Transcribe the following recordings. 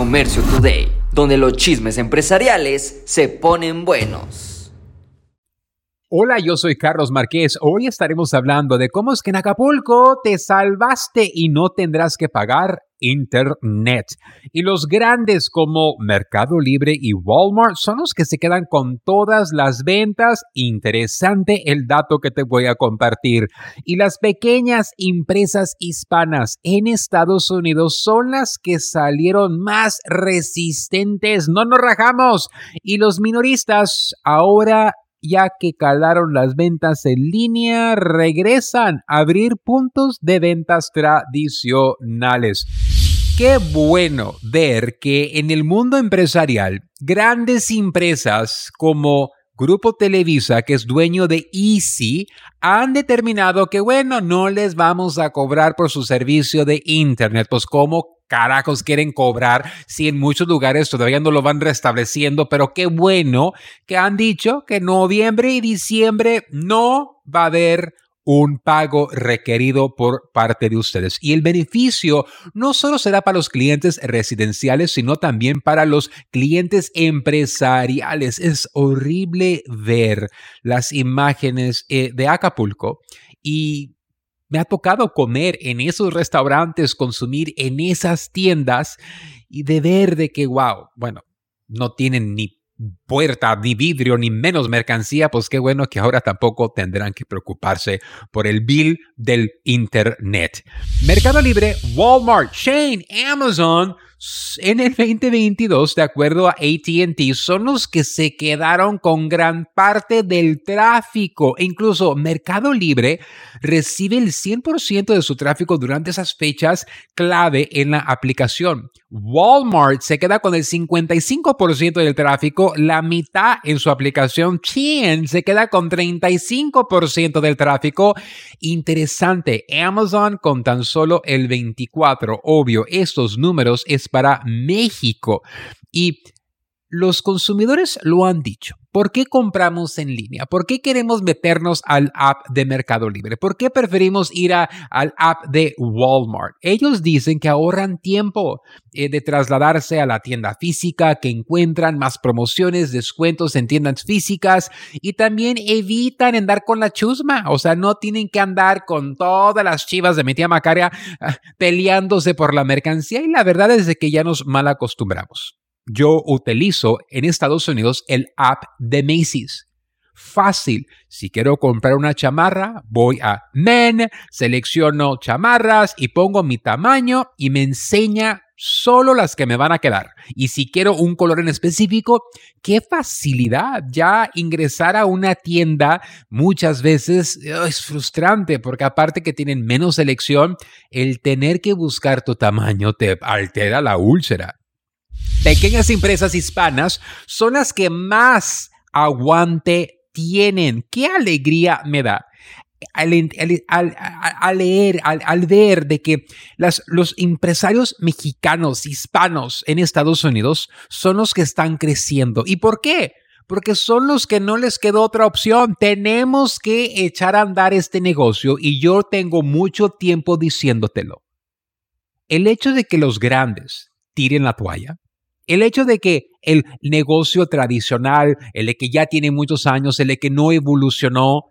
Comercio Today, donde los chismes empresariales se ponen buenos. Hola, yo soy Carlos Márquez. Hoy estaremos hablando de cómo es que en Acapulco te salvaste y no tendrás que pagar Internet. Y los grandes como Mercado Libre y Walmart son los que se quedan con todas las ventas. Interesante el dato que te voy a compartir. Y las pequeñas empresas hispanas en Estados Unidos son las que salieron más resistentes. No nos rajamos. Y los minoristas ahora ya que calaron las ventas en línea, regresan a abrir puntos de ventas tradicionales. Qué bueno ver que en el mundo empresarial, grandes empresas como Grupo Televisa, que es dueño de Easy, han determinado que, bueno, no les vamos a cobrar por su servicio de Internet. Pues, ¿cómo carajos quieren cobrar si en muchos lugares todavía no lo van restableciendo? Pero qué bueno que han dicho que noviembre y diciembre no va a haber un pago requerido por parte de ustedes. Y el beneficio no solo será para los clientes residenciales, sino también para los clientes empresariales. Es horrible ver las imágenes eh, de Acapulco y me ha tocado comer en esos restaurantes, consumir en esas tiendas y de ver de que, wow, bueno, no tienen ni puerta, ni vidrio, ni menos mercancía, pues qué bueno que ahora tampoco tendrán que preocuparse por el bill del Internet. Mercado Libre, Walmart, Shane, Amazon, en el 2022, de acuerdo a ATT, son los que se quedaron con gran parte del tráfico. Incluso Mercado Libre recibe el 100% de su tráfico durante esas fechas clave en la aplicación. Walmart se queda con el 55% del tráfico, la mitad en su aplicación. Chien se queda con 35% del tráfico. Interesante, Amazon con tan solo el 24%. Obvio, estos números es para México. Y los consumidores lo han dicho. ¿Por qué compramos en línea? ¿Por qué queremos meternos al app de Mercado Libre? ¿Por qué preferimos ir al app de Walmart? Ellos dicen que ahorran tiempo eh, de trasladarse a la tienda física, que encuentran más promociones, descuentos en tiendas físicas y también evitan andar con la chusma. O sea, no tienen que andar con todas las chivas de mi tía Macaria ah, peleándose por la mercancía y la verdad es que ya nos mal acostumbramos yo utilizo en Estados Unidos el app de Macy's. Fácil. Si quiero comprar una chamarra, voy a Men, selecciono chamarras y pongo mi tamaño y me enseña solo las que me van a quedar. Y si quiero un color en específico, qué facilidad. Ya ingresar a una tienda muchas veces es frustrante porque aparte que tienen menos selección, el tener que buscar tu tamaño te altera la úlcera. Pequeñas empresas hispanas son las que más aguante tienen. Qué alegría me da. Al, leer, al, ver de que los empresarios mexicanos, hispanos en Estados Unidos son los que están creciendo. ¿Y por qué? Porque son los que no les quedó otra opción. Tenemos que echar a andar este negocio y yo tengo mucho tiempo diciéndotelo. El hecho de que los grandes tiren la toalla el hecho de que el negocio tradicional, el de que ya tiene muchos años, el de que no evolucionó,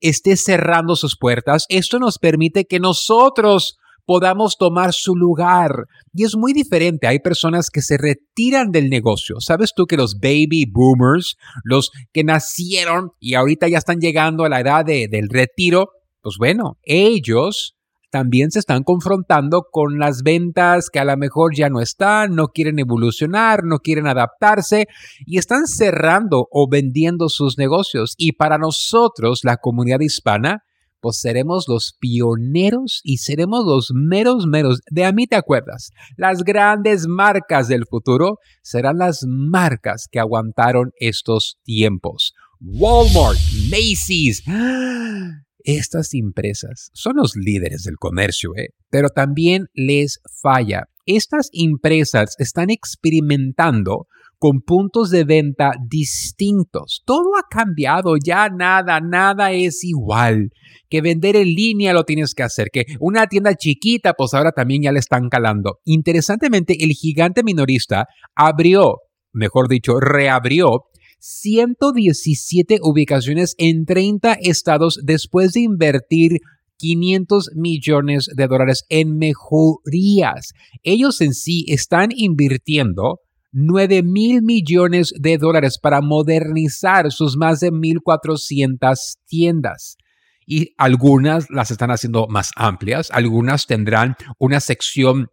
esté cerrando sus puertas, esto nos permite que nosotros podamos tomar su lugar. Y es muy diferente. Hay personas que se retiran del negocio. ¿Sabes tú que los baby boomers, los que nacieron y ahorita ya están llegando a la edad del retiro, pues bueno, ellos también se están confrontando con las ventas que a lo mejor ya no están, no quieren evolucionar, no quieren adaptarse y están cerrando o vendiendo sus negocios. Y para nosotros, la comunidad hispana, pues seremos los pioneros y seremos los meros meros. De a mí te acuerdas, las grandes marcas del futuro serán las marcas que aguantaron estos tiempos. Walmart, Macy's. ¡Ah! Estas empresas son los líderes del comercio, ¿eh? pero también les falla. Estas empresas están experimentando con puntos de venta distintos. Todo ha cambiado, ya nada, nada es igual. Que vender en línea lo tienes que hacer, que una tienda chiquita, pues ahora también ya le están calando. Interesantemente, el gigante minorista abrió, mejor dicho, reabrió 117 ubicaciones en 30 estados después de invertir 500 millones de dólares en mejorías. Ellos en sí están invirtiendo 9 mil millones de dólares para modernizar sus más de 1.400 tiendas. Y algunas las están haciendo más amplias, algunas tendrán una sección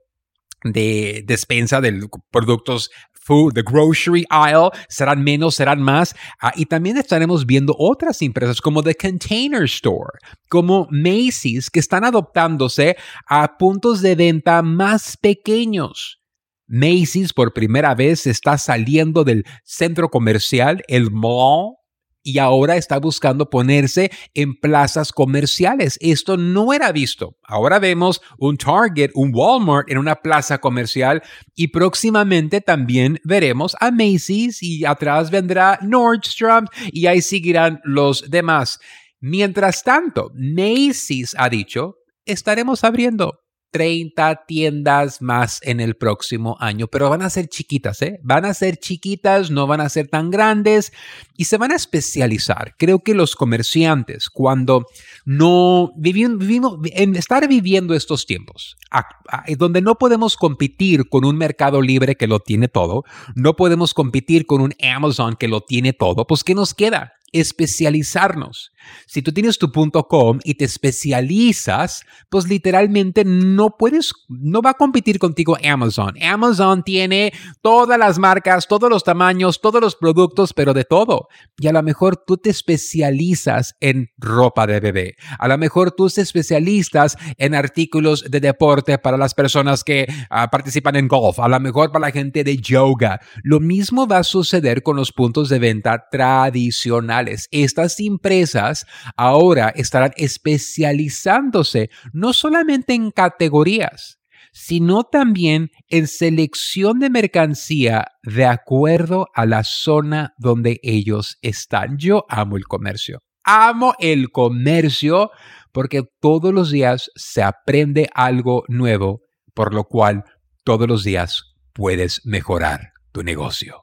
de despensa de productos food, the grocery aisle, serán menos, serán más. Ah, y también estaremos viendo otras empresas como The Container Store, como Macy's, que están adoptándose a puntos de venta más pequeños. Macy's por primera vez está saliendo del centro comercial, el mall, y ahora está buscando ponerse en plazas comerciales. Esto no era visto. Ahora vemos un Target, un Walmart en una plaza comercial y próximamente también veremos a Macy's y atrás vendrá Nordstrom y ahí seguirán los demás. Mientras tanto, Macy's ha dicho, estaremos abriendo 30 tiendas más en el próximo año, pero van a ser chiquitas, ¿eh? Van a ser chiquitas, no van a ser tan grandes y se van a especializar. Creo que los comerciantes, cuando no vivimos, en estar viviendo estos tiempos, donde no podemos competir con un mercado libre que lo tiene todo, no podemos competir con un Amazon que lo tiene todo, pues ¿qué nos queda? Especializarnos. Si tú tienes tu punto .com y te especializas, pues literalmente no puedes, no va a competir contigo Amazon. Amazon tiene todas las marcas, todos los tamaños, todos los productos, pero de todo. Y a lo mejor tú te especializas en ropa de bebé. A lo mejor tú te especialistas en artículos de deporte para las personas que ah, participan en golf. A lo mejor para la gente de yoga. Lo mismo va a suceder con los puntos de venta tradicionales. Estas empresas ahora estarán especializándose no solamente en categorías, sino también en selección de mercancía de acuerdo a la zona donde ellos están. Yo amo el comercio. Amo el comercio porque todos los días se aprende algo nuevo, por lo cual todos los días puedes mejorar tu negocio.